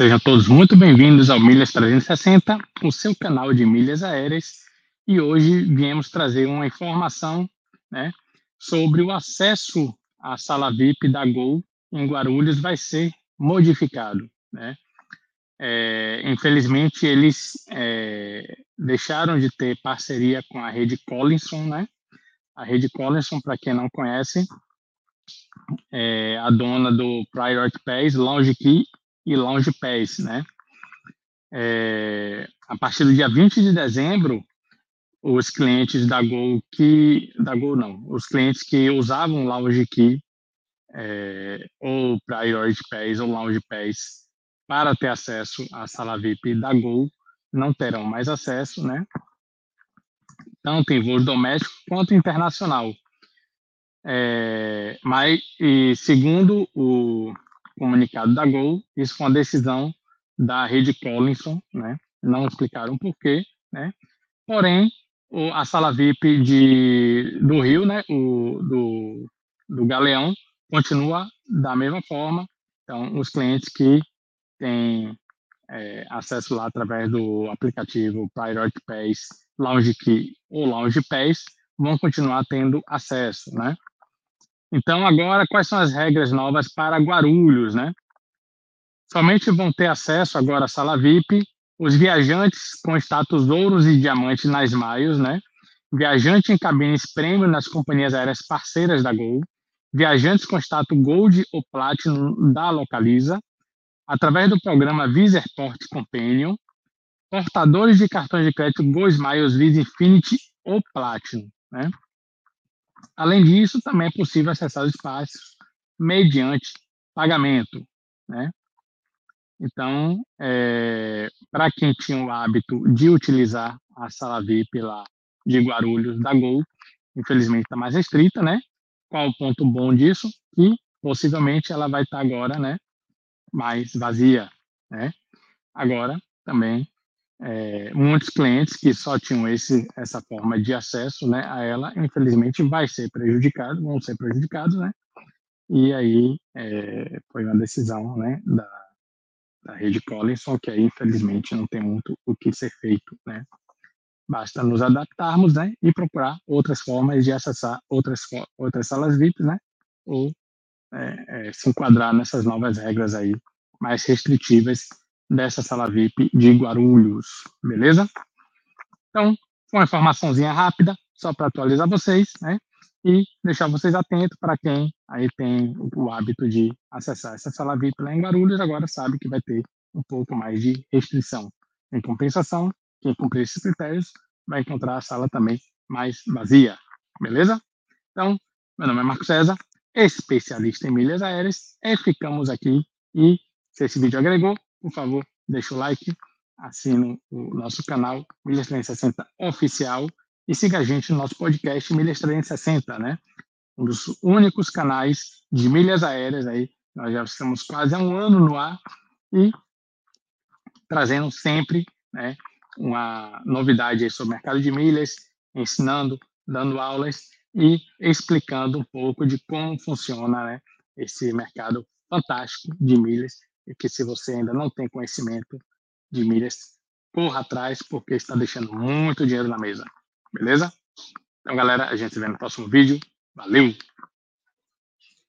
Sejam todos muito bem-vindos ao Milhas 360, o seu canal de milhas aéreas. E hoje viemos trazer uma informação né, sobre o acesso à sala VIP da Gol em Guarulhos vai ser modificado. Né? É, infelizmente, eles é, deixaram de ter parceria com a rede Collinson. Né? A rede Collinson, para quem não conhece, é a dona do Priority Pass, Lounge Key e Lounge Pass, né? É, a partir do dia 20 de dezembro, os clientes da Gol que da Gol não, os clientes que usavam Lounge Key é, ou Priority Pass ou Lounge Pass para ter acesso à sala VIP da Gol não terão mais acesso, né? Tanto em voos doméstico quanto internacional. É, mas, e segundo o comunicado da Gol, isso foi uma decisão da rede Collinson, né? Não explicaram por quê, né? Porém, o, a sala VIP de, do Rio, né? O, do, do Galeão, continua da mesma forma. Então, os clientes que têm é, acesso lá através do aplicativo Priority Pass, Lounge Key ou Lounge Pass, vão continuar tendo acesso, né? Então, agora, quais são as regras novas para Guarulhos, né? Somente vão ter acesso agora à sala VIP os viajantes com status ouros e diamantes nas Maios, né? Viajante em cabines prêmio nas companhias aéreas parceiras da Gol, viajantes com status Gold ou Platinum da Localiza, através do programa Visa Companion, portadores de cartões de crédito Go Smiles Visa Infinity ou Platinum, né? Além disso, também é possível acessar os espaços mediante pagamento, né? Então, é, para quem tinha o hábito de utilizar a sala VIP lá de Guarulhos da Gol, infelizmente está mais restrita, né? Qual o ponto bom disso? Que possivelmente ela vai estar tá agora, né? Mais vazia, né? Agora também é, muitos clientes que só tinham esse, essa forma de acesso né, a ela, infelizmente, vai ser prejudicado, vão ser prejudicados, né? E aí é, foi uma decisão né, da, da rede Collinson, que aí, infelizmente, não tem muito o que ser feito, né? Basta nos adaptarmos, né? E procurar outras formas de acessar outras, outras salas VIP, né? Ou é, é, se enquadrar nessas novas regras aí mais restritivas dessa sala VIP de Guarulhos, beleza? Então, uma informaçãozinha rápida, só para atualizar vocês, né? E deixar vocês atentos para quem aí tem o hábito de acessar essa sala VIP lá em Guarulhos, agora sabe que vai ter um pouco mais de restrição. Em compensação, quem cumprir esses critérios vai encontrar a sala também mais vazia, beleza? Então, meu nome é Marco César, especialista em milhas aéreas, e ficamos aqui. E se esse vídeo agregou, por favor, deixa o like, assina o nosso canal Milhas 360 Oficial e siga a gente no nosso podcast Milhas 360, né? Um dos únicos canais de milhas aéreas aí. Nós já estamos quase há um ano no ar e trazendo sempre né, uma novidade sobre o mercado de milhas, ensinando, dando aulas e explicando um pouco de como funciona né, esse mercado fantástico de milhas que se você ainda não tem conhecimento de milhas, corra atrás, porque está deixando muito dinheiro na mesa. Beleza? Então, galera, a gente se vê no próximo vídeo. Valeu!